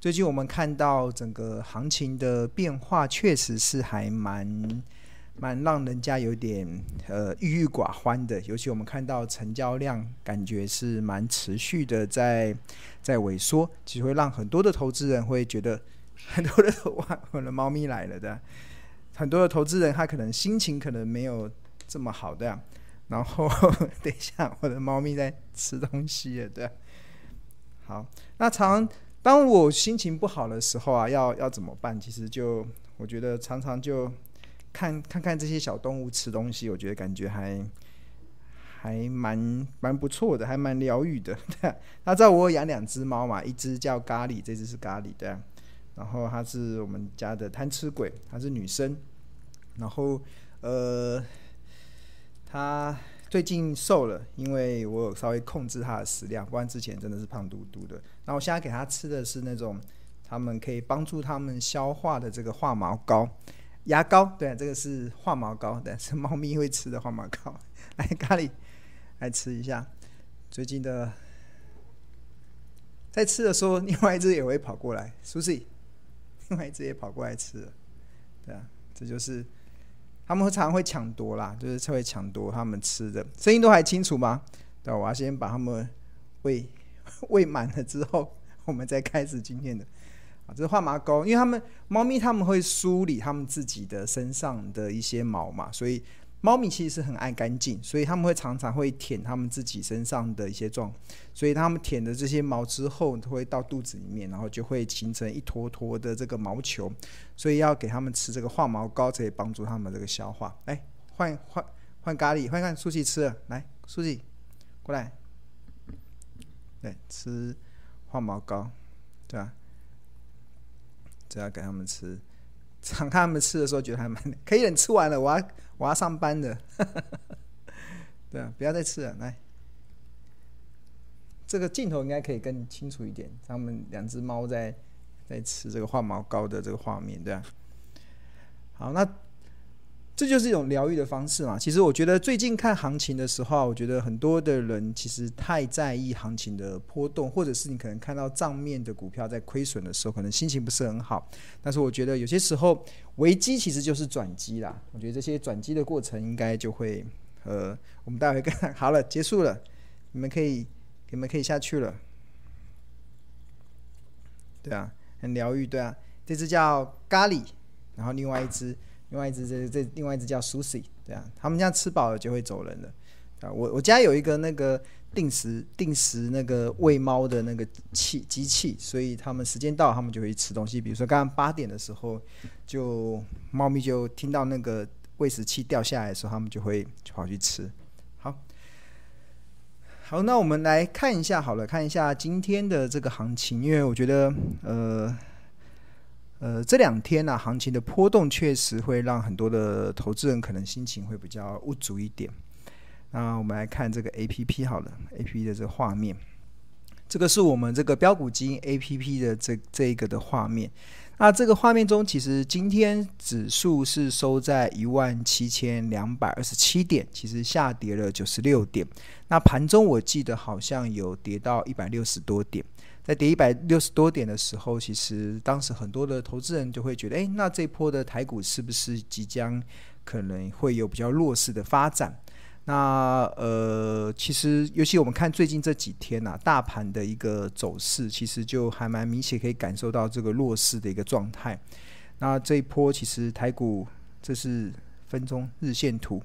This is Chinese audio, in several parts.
最近我们看到整个行情的变化，确实是还蛮蛮让人家有点呃郁郁寡欢的。尤其我们看到成交量，感觉是蛮持续的在在萎缩，其实会让很多的投资人会觉得很多的哇，我的猫咪来了的。很多的投资人他可能心情可能没有这么好的，然后 等一下我的猫咪在吃东西了，对。好，那常当我心情不好的时候啊，要要怎么办？其实就我觉得常常就看看看这些小动物吃东西，我觉得感觉还还蛮蛮不错的，还蛮疗愈的。对，那知道我养两只猫嘛，一只叫咖喱，这只是咖喱，对。然后它是我们家的贪吃鬼，它是女生。然后呃，它最近瘦了，因为我有稍微控制它的食量，不然之前真的是胖嘟嘟的。然后我现在给它吃的是那种，它们可以帮助它们消化的这个化毛膏、牙膏。对，这个是化毛膏，对，是猫咪会吃的化毛膏。来，咖喱，来吃一下。最近的，在吃的时候，另外一只也会跑过来，Susie。另外一只也跑过来吃了，对啊，这就是他们常常会抢夺啦，就是会抢夺他们吃的。声音都还清楚吗？对，我要先把他们喂 喂满了之后，我们再开始今天的。啊，这是化毛膏，因为他们猫咪他们会梳理他们自己的身上的一些毛嘛，所以。猫咪其实是很爱干净，所以他们会常常会舔他们自己身上的一些状，所以他们舔的这些毛之后，会到肚子里面，然后就会形成一坨坨的这个毛球，所以要给他们吃这个化毛膏，可以帮助他们这个消化。来，换换换咖喱，换看舒淇吃了，来，舒淇过来，对，吃化毛膏，对吧？这要给他们吃。常看他们吃的时候，觉得还蛮可以。等吃完了，我要我要上班的。对啊，不要再吃了。来，这个镜头应该可以更清楚一点。他们两只猫在在吃这个化毛膏的这个画面，对啊。好，那。这就是一种疗愈的方式嘛。其实我觉得最近看行情的时候，我觉得很多的人其实太在意行情的波动，或者是你可能看到账面的股票在亏损的时候，可能心情不是很好。但是我觉得有些时候危机其实就是转机啦。我觉得这些转机的过程应该就会，呃，我们待会看好了，结束了，你们可以，你们可以下去了。对啊，很疗愈，对啊。这只叫咖喱，然后另外一只。另外一只这这另外一只叫 Susie，对啊，他们家吃饱了就会走人了啊。我我家有一个那个定时定时那个喂猫的那个器机器，所以他们时间到，他们就会吃东西。比如说刚刚八点的时候，就猫咪就听到那个喂食器掉下来的时候，他们就会就跑去吃。好，好，那我们来看一下好了，看一下今天的这个行情，因为我觉得呃。呃，这两天呢、行情的波动确实会让很多的投资人可能心情会比较无足一点。那我们来看这个 A P P 好了，A P P 的这个画面，这个是我们这个标股基金 A P P 的这这一个的画面。那这个画面中，其实今天指数是收在一万七千两百二十七点，其实下跌了九十六点。那盘中我记得好像有跌到一百六十多点。在跌一百六十多点的时候，其实当时很多的投资人就会觉得，诶，那这波的台股是不是即将可能会有比较弱势的发展？那呃，其实尤其我们看最近这几天呐、啊，大盘的一个走势，其实就还蛮明显可以感受到这个弱势的一个状态。那这一波其实台股，这是分钟日线图，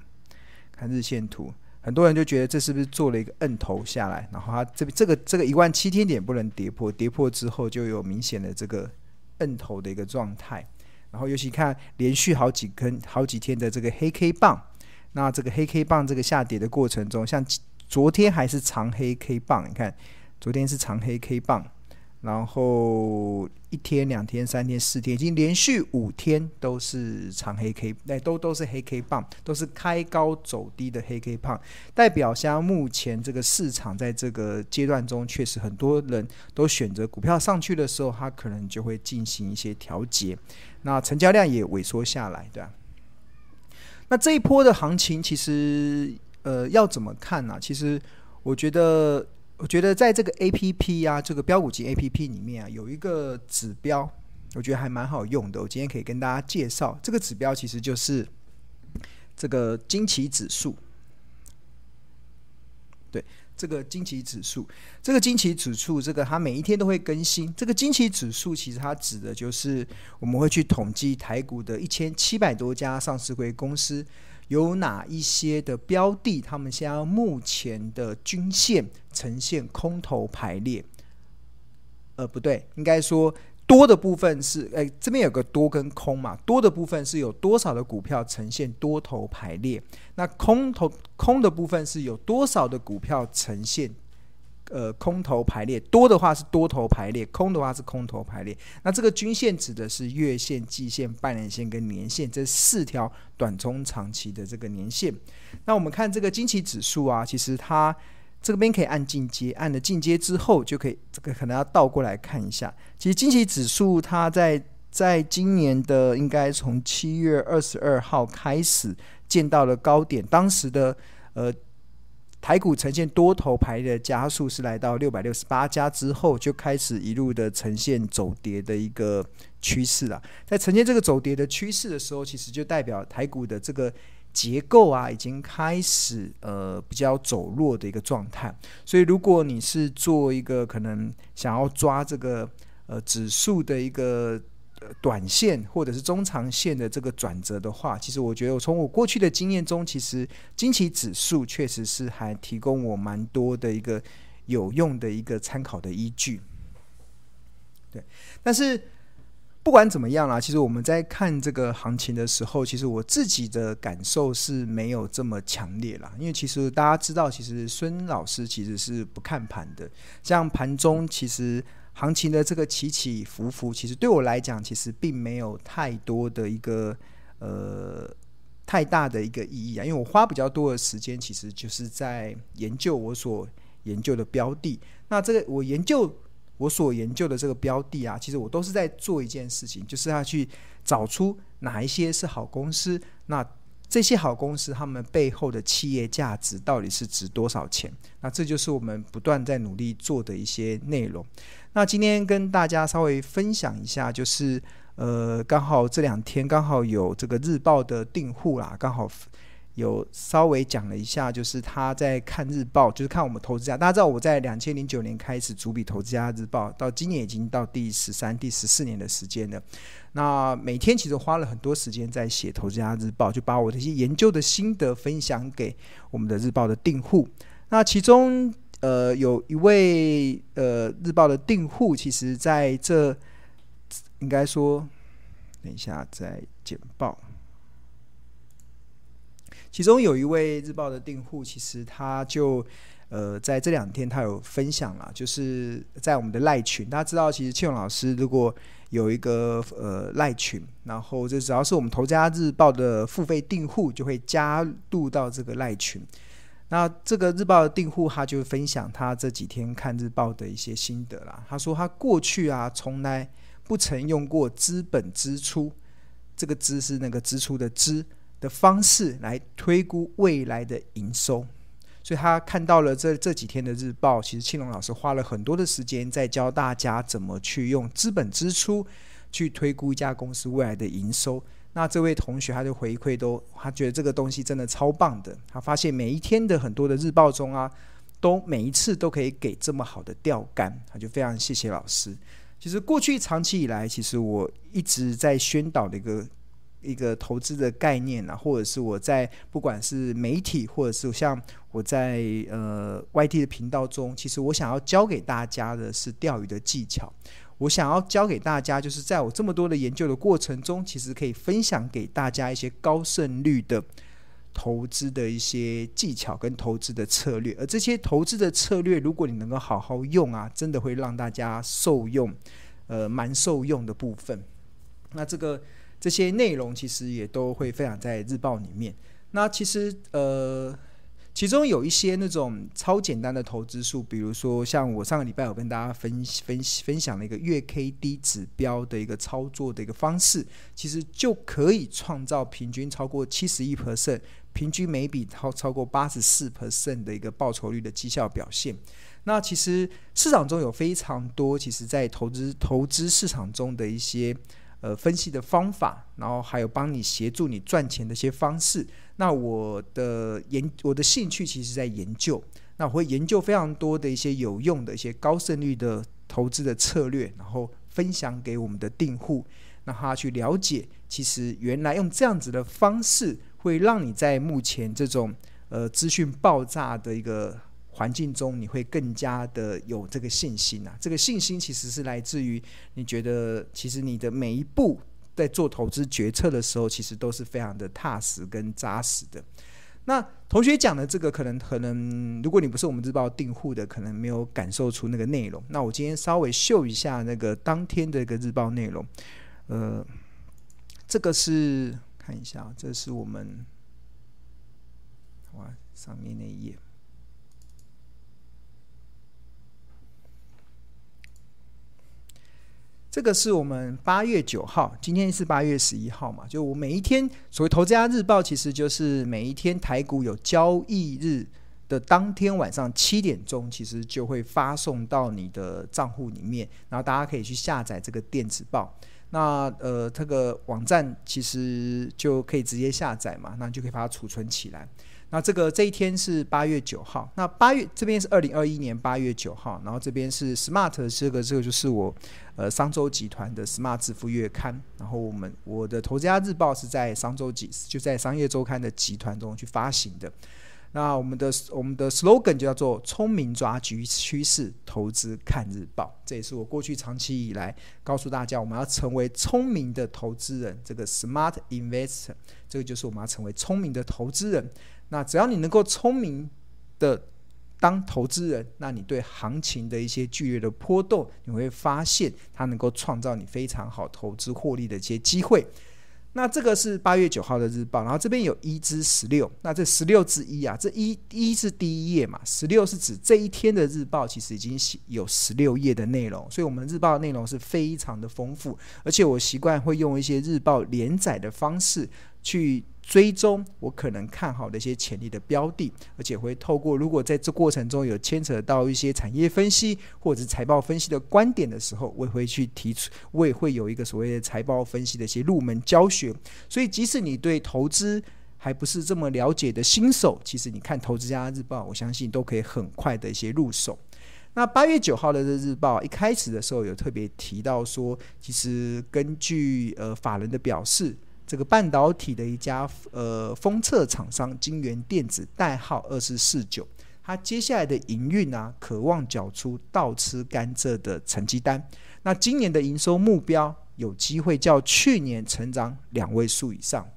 看日线图。很多人就觉得这是不是做了一个摁头下来，然后它这边这个这个一万七千点不能跌破，跌破之后就有明显的这个摁头的一个状态。然后尤其看连续好几根好几天的这个黑 K 棒，那这个黑 K 棒这个下跌的过程中，像昨天还是长黑 K 棒，你看昨天是长黑 K 棒。然后一天、两天、三天、四天，已经连续五天都是长黑 K，哎，都都是黑 K 棒，都是开高走低的黑 K 棒，代表像目前这个市场在这个阶段中，确实很多人都选择股票上去的时候，它可能就会进行一些调节，那成交量也萎缩下来，对吧？那这一波的行情，其实呃要怎么看呢？其实我觉得。我觉得在这个 A P P 啊，这个标股级 A P P 里面啊，有一个指标，我觉得还蛮好用的。我今天可以跟大家介绍，这个指标其实就是这个惊奇指数。对。这个惊奇指数，这个惊奇指数，这个它每一天都会更新。这个惊奇指数其实它指的就是我们会去统计台股的一千七百多家上市柜公司，有哪一些的标的，他们现在目前的均线呈现空头排列。呃，不对，应该说。多的部分是，哎，这边有个多跟空嘛，多的部分是有多少的股票呈现多头排列，那空头空的部分是有多少的股票呈现，呃，空头排列，多的话是多头排列，空的话是空头排列。那这个均线指的是月线、季线、半年线跟年线这四条短中长期的这个年线。那我们看这个惊奇指数啊，其实它。这边可以按进阶，按了进阶之后就可以，这个可能要倒过来看一下。其实惊奇指数它在在今年的应该从七月二十二号开始见到了高点，当时的呃台股呈现多头排的加速是来到六百六十八家之后，就开始一路的呈现走跌的一个趋势了。在呈现这个走跌的趋势的时候，其实就代表台股的这个。结构啊，已经开始呃比较走弱的一个状态，所以如果你是做一个可能想要抓这个呃指数的一个短线或者是中长线的这个转折的话，其实我觉得我从我过去的经验中，其实惊奇指数确实是还提供我蛮多的一个有用的一个参考的依据。对，但是。不管怎么样啦，其实我们在看这个行情的时候，其实我自己的感受是没有这么强烈啦。因为其实大家知道，其实孙老师其实是不看盘的。像盘中其实行情的这个起起伏伏，其实对我来讲，其实并没有太多的一个呃太大的一个意义啊。因为我花比较多的时间，其实就是在研究我所研究的标的。那这个我研究。我所研究的这个标的啊，其实我都是在做一件事情，就是要去找出哪一些是好公司，那这些好公司他们背后的企业价值到底是值多少钱？那这就是我们不断在努力做的一些内容。那今天跟大家稍微分享一下，就是呃，刚好这两天刚好有这个日报的订户啦，刚好。有稍微讲了一下，就是他在看日报，就是看我们投资家。大家知道我在两千零九年开始主笔投资家日报，到今年已经到第十三、第十四年的时间了。那每天其实花了很多时间在写投资家日报，就把我这些研究的心得分享给我们的日报的订户。那其中呃有一位呃日报的订户，其实在这应该说，等一下再简报。其中有一位日报的订户，其实他就呃在这两天他有分享了，就是在我们的赖群，大家知道，其实庆勇老师如果有一个呃赖群，然后这只要是我们投家日报的付费订户，就会加入到这个赖群。那这个日报的订户，他就分享他这几天看日报的一些心得啦。他说他过去啊从来不曾用过资本支出，这个“资”是那个支出的“资”。的方式来推估未来的营收，所以他看到了这这几天的日报，其实庆隆老师花了很多的时间在教大家怎么去用资本支出去推估一家公司未来的营收。那这位同学他就回馈都，他觉得这个东西真的超棒的。他发现每一天的很多的日报中啊，都每一次都可以给这么好的钓竿，他就非常谢谢老师。其实过去长期以来，其实我一直在宣导的一个。一个投资的概念啊，或者是我在不管是媒体，或者是像我在呃 YT 的频道中，其实我想要教给大家的是钓鱼的技巧。我想要教给大家，就是在我这么多的研究的过程中，其实可以分享给大家一些高胜率的投资的一些技巧跟投资的策略。而这些投资的策略，如果你能够好好用啊，真的会让大家受用，呃，蛮受用的部分。那这个。这些内容其实也都会分享在日报里面。那其实呃，其中有一些那种超简单的投资术，比如说像我上个礼拜有跟大家分分分享了一个月 K D 指标的一个操作的一个方式，其实就可以创造平均超过七十亿 percent，平均每笔超超过八十四 percent 的一个报酬率的绩效表现。那其实市场中有非常多，其实在投资投资市场中的一些呃分析的方法，然后还有帮你协助你赚钱的一些方式。那我的研我的兴趣其实在研究，那我会研究非常多的一些有用的一些高胜率的投资的策略，然后分享给我们的订户，让他去了解，其实原来用这样子的方式，会让你在目前这种呃资讯爆炸的一个。环境中，你会更加的有这个信心啊！这个信心其实是来自于你觉得，其实你的每一步在做投资决策的时候，其实都是非常的踏实跟扎实的。那同学讲的这个，可能可能，如果你不是我们日报订户的，可能没有感受出那个内容。那我今天稍微秀一下那个当天的一个日报内容。呃，这个是看一下，这是我们哇上面那一页。这个是我们八月九号，今天是八月十一号嘛？就我每一天所谓投资家日报，其实就是每一天台股有交易日的当天晚上七点钟，其实就会发送到你的账户里面，然后大家可以去下载这个电子报。那呃，这个网站其实就可以直接下载嘛，那就可以把它储存起来。那这个这一天是八月九号，那八月这边是二零二一年八月九号，然后这边是 Smart 这个这个就是我呃商周集团的 Smart 支付月刊，然后我们我的投资家日报是在商周集就在商业周刊的集团中去发行的。那我们的我们的 slogan 就叫做聪明抓局趋势，投资看日报，这也是我过去长期以来告诉大家，我们要成为聪明的投资人，这个 Smart Investor，这个就是我们要成为聪明的投资人。那只要你能够聪明的当投资人，那你对行情的一些剧烈的波动，你会发现它能够创造你非常好投资获利的一些机会。那这个是八月九号的日报，然后这边有一至十六，那这十六之一啊，这一一是第一页嘛，十六是指这一天的日报，其实已经有十六页的内容，所以我们日报的内容是非常的丰富，而且我习惯会用一些日报连载的方式去。追踪我可能看好的一些潜力的标的，而且会透过如果在这过程中有牵扯到一些产业分析或者是财报分析的观点的时候，我也会去提出，我也会有一个所谓的财报分析的一些入门教学。所以，即使你对投资还不是这么了解的新手，其实你看《投资家日报》，我相信都可以很快的一些入手。那八月九号的这日报一开始的时候有特别提到说，其实根据呃法人的表示。这个半导体的一家呃封测厂商金元电子代号二四四九，它接下来的营运啊，渴望缴出倒吃甘蔗的成绩单。那今年的营收目标有机会较去年成长两位数以上。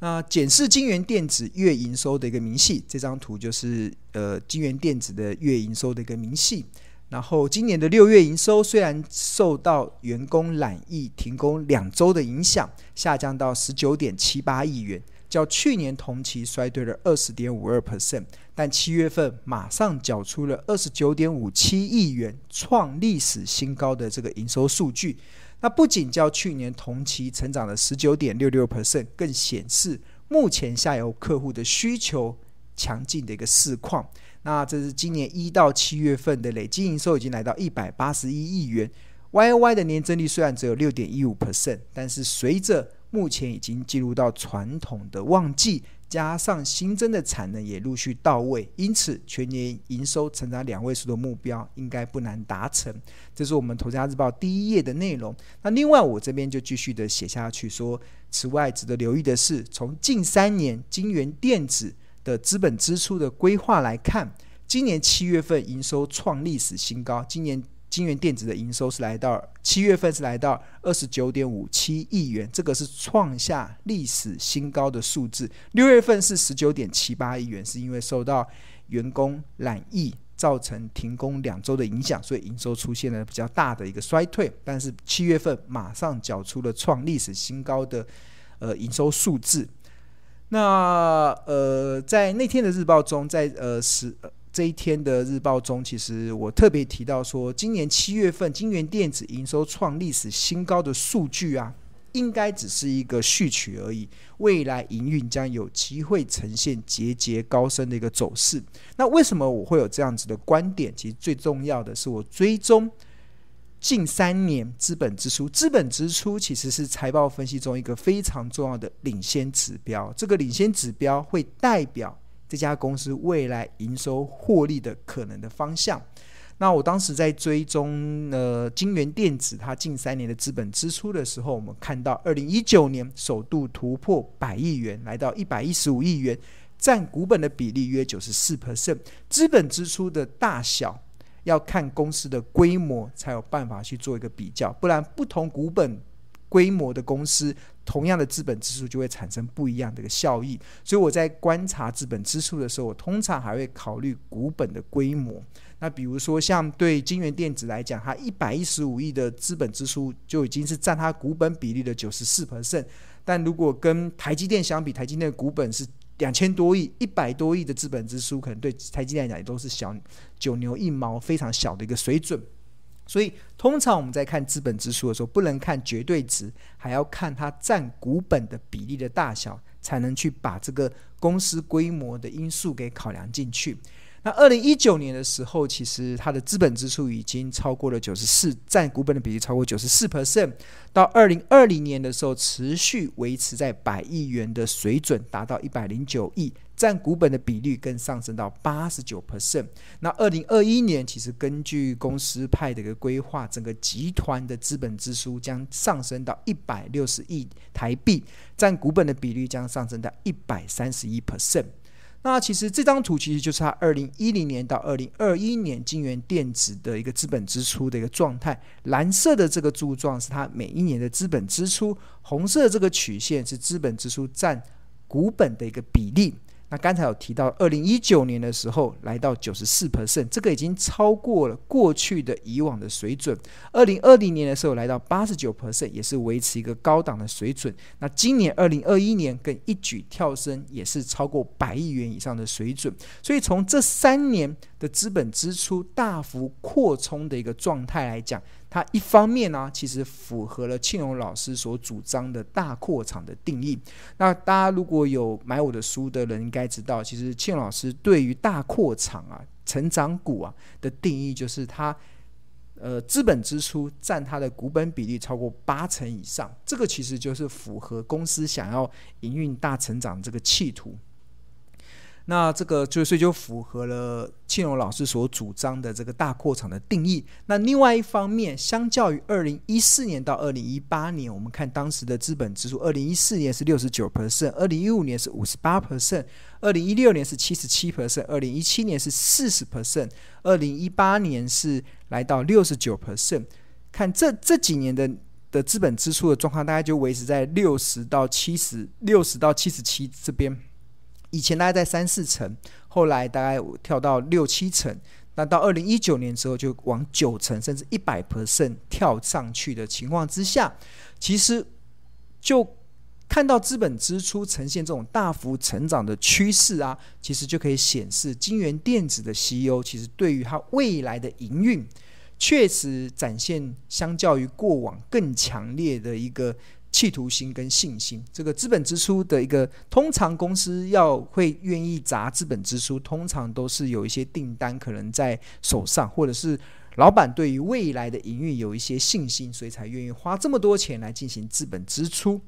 那检视京元电子月营收的一个明细，这张图就是呃金元电子的月营收的一个明细。然后，今年的六月营收虽然受到员工染疫停工两周的影响，下降到十九点七八亿元，较去年同期衰退了二十点五二 percent。但七月份马上缴出了二十九点五七亿元，创历史新高的这个营收数据。那不仅较去年同期成长了十九点六六 percent，更显示目前下游客户的需求强劲的一个市况。那这是今年一到七月份的累计营收已经来到一百八十一亿元，YOY 的年增率虽然只有六点一五 percent，但是随着目前已经进入到传统的旺季，加上新增的产能也陆续到位，因此全年营收成长两位数的目标应该不难达成。这是我们投家日报第一页的内容。那另外我这边就继续的写下去说，此外值得留意的是，从近三年金元电子。的资本支出的规划来看，今年七月份营收创历史新高。今年金元电子的营收是来到七月份是来到二十九点五七亿元，这个是创下历史新高的数字。六月份是十九点七八亿元，是因为受到员工懒疫造成停工两周的影响，所以营收出现了比较大的一个衰退。但是七月份马上缴出了创历史新高的呃营收数字。那呃，在那天的日报中，在呃十这一天的日报中，其实我特别提到说，今年七月份金元电子营收创历史新高的数据啊，应该只是一个序曲而已，未来营运将有机会呈现节节高升的一个走势。那为什么我会有这样子的观点？其实最重要的是我追踪近三年资本支出，资本支出其实是财报分析中一个非常重要的领先指标。这个领先指标会代表这家公司未来营收获利的可能的方向。那我当时在追踪呃金元电子它近三年的资本支出的时候，我们看到二零一九年首度突破百亿元，来到一百一十五亿元，占股本的比例约九十四 percent。资本支出的大小要看公司的规模才有办法去做一个比较，不然不同股本规模的公司，同样的资本支出就会产生不一样的一个效益。所以我在观察资本支出的时候，我通常还会考虑股本的规模。那比如说，像对金元电子来讲，它一百一十五亿的资本支出就已经是占它股本比例的九十四 percent。但如果跟台积电相比，台积电的股本是两千多亿，一百多亿的资本支出，可能对台积电来讲也都是小九牛一毛，非常小的一个水准。所以，通常我们在看资本支出的时候，不能看绝对值，还要看它占股本的比例的大小，才能去把这个公司规模的因素给考量进去。那二零一九年的时候，其实它的资本支出已经超过了九十四，占股本的比例超过九十四 percent。到二零二零年的时候，持续维持在百亿元的水准，达到一百零九亿，占股本的比例更上升到八十九 percent。那二零二一年，其实根据公司派的一个规划，整个集团的资本支出将上升到一百六十亿台币，占股本的比例将上升到一百三十一 percent。那其实这张图其实就是它二零一零年到二零二一年金源电子的一个资本支出的一个状态。蓝色的这个柱状是它每一年的资本支出，红色这个曲线是资本支出占股本的一个比例。那刚才有提到，二零一九年的时候来到九十四 percent，这个已经超过了过去的以往的水准。二零二零年的时候来到八十九 percent，也是维持一个高档的水准。那今年二零二一年更一举跳升，也是超过百亿元以上的水准。所以从这三年的资本支出大幅扩充的一个状态来讲，它一方面呢，其实符合了庆荣老师所主张的大扩厂的定义。那大家如果有买我的书的人，应该知道，其实庆荣老师对于大扩厂啊、成长股啊的定义，就是它呃资本支出占它的股本比例超过八成以上，这个其实就是符合公司想要营运大成长这个企图。那这个就所以就符合了庆荣老师所主张的这个大扩厂的定义。那另外一方面，相较于二零一四年到二零一八年，我们看当时的资本支出，二零一四年是六十九 percent，二零一五年是五十八 percent，二零一六年是七十七 percent，二零一七年是四十 percent，二零一八年是来到六十九 percent。看这这几年的的资本支出的状况，大概就维持在六十到七十，六十到七十七这边。以前大概在三四成，后来大概跳到六七成，那到二零一九年之后就往九成甚至一百 percent 跳上去的情况之下，其实就看到资本支出呈现这种大幅成长的趋势啊，其实就可以显示金元电子的 CEO 其实对于它未来的营运，确实展现相较于过往更强烈的一个。企图心跟信心，这个资本支出的一个，通常公司要会愿意砸资本支出，通常都是有一些订单可能在手上，或者是老板对于未来的营运有一些信心，所以才愿意花这么多钱来进行资本支出。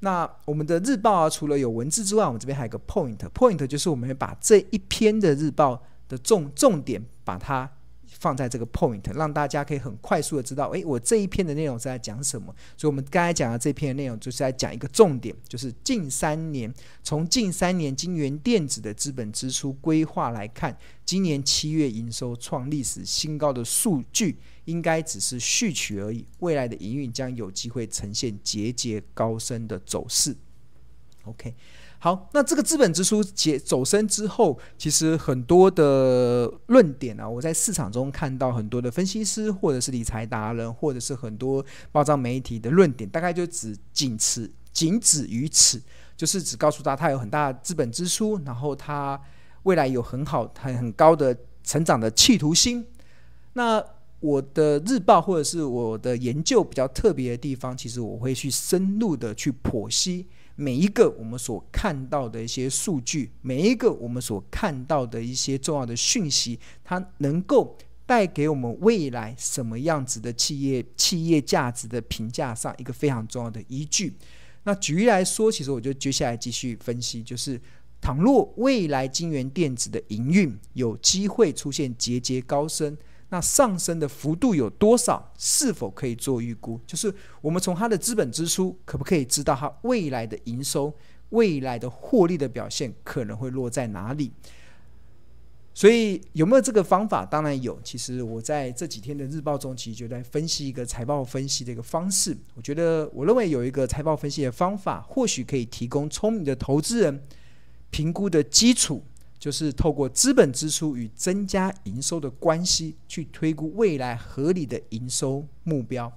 那我们的日报啊，除了有文字之外，我们这边还有个 point，point 就是我们会把这一篇的日报的重重点把它。放在这个 point，让大家可以很快速的知道，诶，我这一篇的内容是在讲什么？所以，我们刚才讲的这篇内容就是在讲一个重点，就是近三年，从近三年金元电子的资本支出规划来看，今年七月营收创历史新高的数据，应该只是序曲而已。未来的营运将有机会呈现节节高升的走势。OK。好，那这个资本支出解走升之后，其实很多的论点啊，我在市场中看到很多的分析师，或者是理财达人，或者是很多报章媒体的论点，大概就只仅此仅止于此，就是只告诉他他有很大的资本支出，然后他未来有很好很很高的成长的企图心。那我的日报或者是我的研究比较特别的地方，其实我会去深入的去剖析每一个我们所看到的一些数据，每一个我们所看到的一些重要的讯息，它能够带给我们未来什么样子的企业企业价值的评价上一个非常重要的依据。那举例来说，其实我就接下来继续分析，就是倘若未来京元电子的营运有机会出现节节高升。那上升的幅度有多少？是否可以做预估？就是我们从它的资本支出，可不可以知道它未来的营收、未来的获利的表现可能会落在哪里？所以有没有这个方法？当然有。其实我在这几天的日报中，其实就在分析一个财报分析的一个方式。我觉得，我认为有一个财报分析的方法，或许可以提供聪明的投资人评估的基础。就是透过资本支出与增加营收的关系，去推估未来合理的营收目标。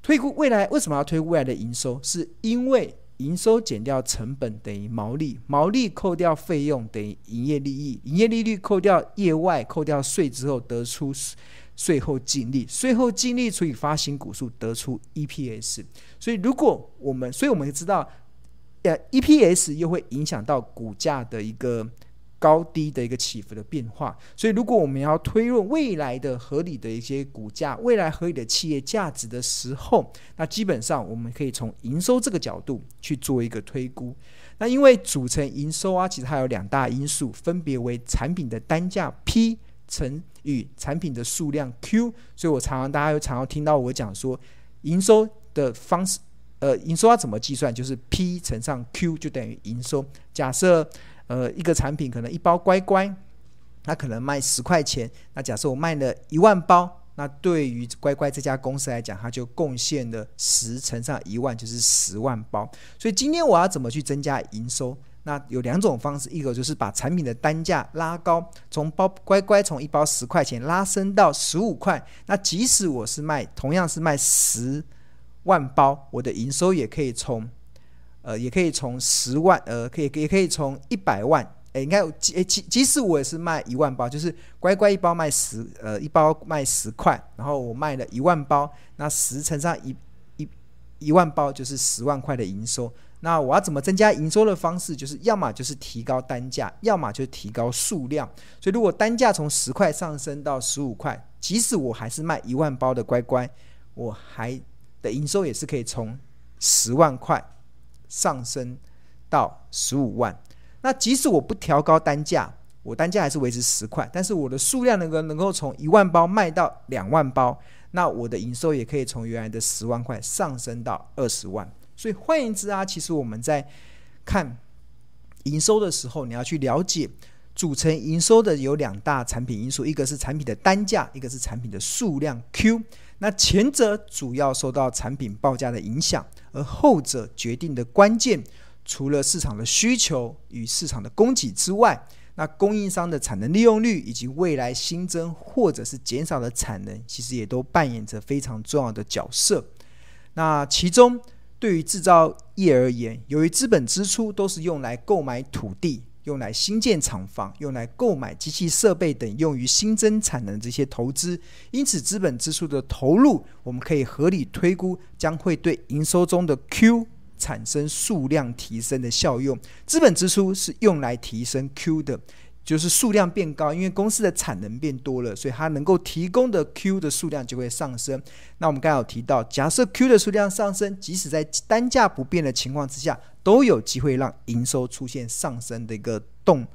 推估未来为什么要推估未来的营收？是因为营收减掉成本等于毛利，毛利扣掉费用等于营业利益，营业利率扣掉业外扣掉税之后得出税后净利，税后净利除以发行股数得出 EPS。所以如果我们，所以我们知道，呃，EPS 又会影响到股价的一个。高低的一个起伏的变化，所以如果我们要推论未来的合理的一些股价，未来合理的企业价值的时候，那基本上我们可以从营收这个角度去做一个推估。那因为组成营收啊，其实它有两大因素，分别为产品的单价 P 乘以产品的数量 Q。所以我常常大家又常常听到我讲说，营收的方式，呃，营收要怎么计算？就是 P 乘上 Q 就等于营收。假设呃，一个产品可能一包乖乖，它可能卖十块钱。那假设我卖了一万包，那对于乖乖这家公司来讲，它就贡献了十乘上一万，就是十万包。所以今天我要怎么去增加营收？那有两种方式，一个就是把产品的单价拉高，从包乖乖从一包十块钱拉升到十五块。那即使我是卖同样是卖十万包，我的营收也可以从。呃，也可以从十万，呃，可以也可以从一百万，哎，应该，即即即使我也是卖一万包，就是乖乖一包卖十，呃，一包卖十块，然后我卖了一万包，那十乘上一一一万包就是十万块的营收。那我要怎么增加营收的方式，就是要么就是提高单价，要么就是提高数量。所以如果单价从十块上升到十五块，即使我还是卖一万包的乖乖，我还的营收也是可以从十万块。上升到十五万，那即使我不调高单价，我单价还是维持十块，但是我的数量能够能够从一万包卖到两万包，那我的营收也可以从原来的十万块上升到二十万。所以换言之啊，其实我们在看营收的时候，你要去了解组成营收的有两大产品因素，一个是产品的单价，一个是产品的数量 Q。那前者主要受到产品报价的影响。而后者决定的关键，除了市场的需求与市场的供给之外，那供应商的产能利用率以及未来新增或者是减少的产能，其实也都扮演着非常重要的角色。那其中，对于制造业而言，由于资本支出都是用来购买土地。用来新建厂房、用来购买机器设备等用于新增产能这些投资，因此资本支出的投入，我们可以合理推估将会对营收中的 Q 产生数量提升的效用。资本支出是用来提升 Q 的。就是数量变高，因为公司的产能变多了，所以它能够提供的 Q 的数量就会上升。那我们刚才有提到，假设 Q 的数量上升，即使在单价不变的情况之下，都有机会让营收出现上升的一个动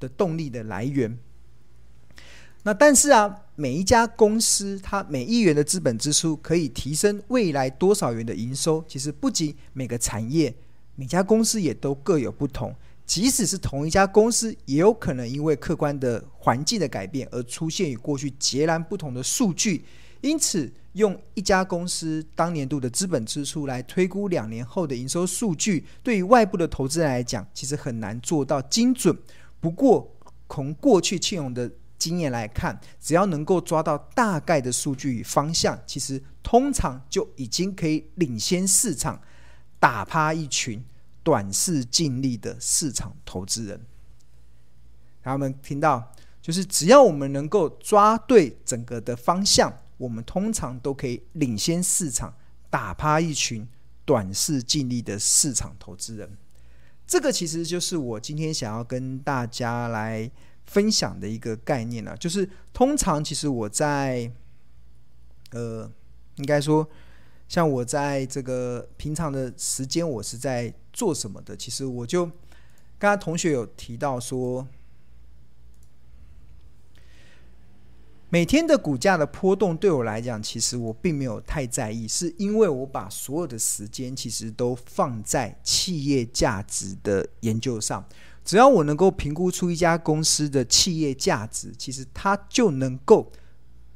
的动力的来源。那但是啊，每一家公司它每一元的资本支出可以提升未来多少元的营收，其实不仅每个产业、每家公司也都各有不同。即使是同一家公司，也有可能因为客观的环境的改变而出现与过去截然不同的数据。因此，用一家公司当年度的资本支出来推估两年后的营收数据，对于外部的投资人来讲，其实很难做到精准。不过，从过去庆荣的经验来看，只要能够抓到大概的数据与方向，其实通常就已经可以领先市场，打趴一群。短视尽力的市场投资人，他们听到就是只要我们能够抓对整个的方向，我们通常都可以领先市场，打趴一群短视近利的市场投资人。这个其实就是我今天想要跟大家来分享的一个概念啊，就是通常其实我在，呃，应该说，像我在这个平常的时间，我是在做什么的？其实我就刚刚同学有提到说。每天的股价的波动对我来讲，其实我并没有太在意，是因为我把所有的时间其实都放在企业价值的研究上。只要我能够评估出一家公司的企业价值，其实它就能够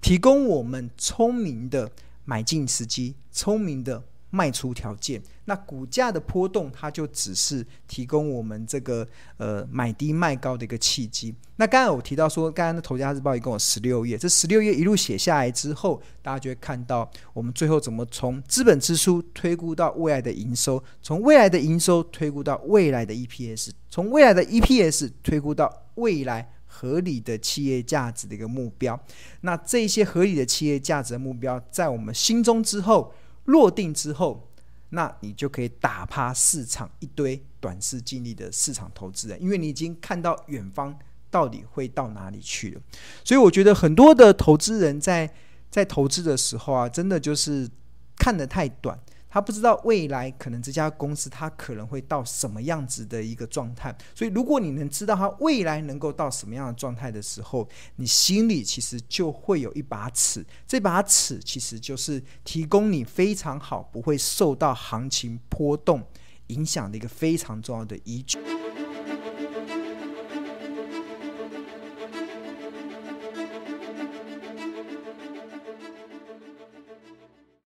提供我们聪明的买进时机，聪明的。卖出条件，那股价的波动，它就只是提供我们这个呃买低卖高的一个契机。那刚才我提到说，刚刚的《头家日报》一共有十六页，这十六页一路写下来之后，大家就会看到我们最后怎么从资本支出推估到未来的营收，从未来的营收推估到未来的 EPS，从未来的 EPS 推估到未来合理的企业价值的一个目标。那这些合理的企业价值的目标，在我们心中之后。落定之后，那你就可以打趴市场一堆短视尽力的市场投资人，因为你已经看到远方到底会到哪里去了。所以我觉得很多的投资人在在投资的时候啊，真的就是看得太短。他不知道未来可能这家公司它可能会到什么样子的一个状态，所以如果你能知道他未来能够到什么样的状态的时候，你心里其实就会有一把尺，这把尺其实就是提供你非常好不会受到行情波动影响的一个非常重要的依据。